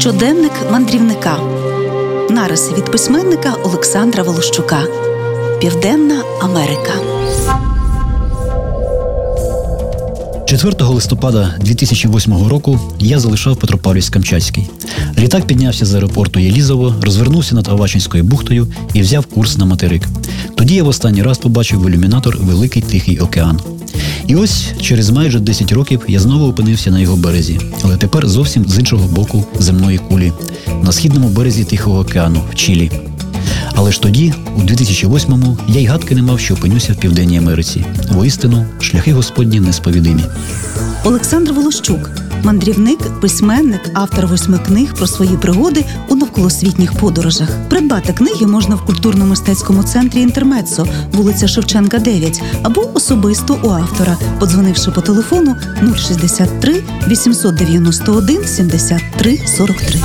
Щоденник мандрівника. Нариси від письменника Олександра Волощука. Південна Америка. 4 листопада 2008 року я залишав Петропавлівськ-Камчатський. Літак піднявся з аеропорту Єлізово, розвернувся над Авачинською бухтою і взяв курс на материк. Тоді я в останній раз побачив в ілюмінатор Великий Тихий океан. І ось через майже 10 років я знову опинився на його березі, але тепер зовсім з іншого боку земної кулі, на східному березі Тихого океану в Чилі. Але ж тоді, у 2008-му, я й гадки не мав, що опинюся в Південній Америці. Воістину, шляхи Господні несповідимі. Олександр Волощук, мандрівник, письменник, автор восьми книг про свої пригоди у навколосвітніх подорожах. Придбати книги можна в культурно-мистецькому центрі Інтермецо, вулиця Шевченка, 9, або особисто у автора, подзвонивши по телефону 063 891 73 43.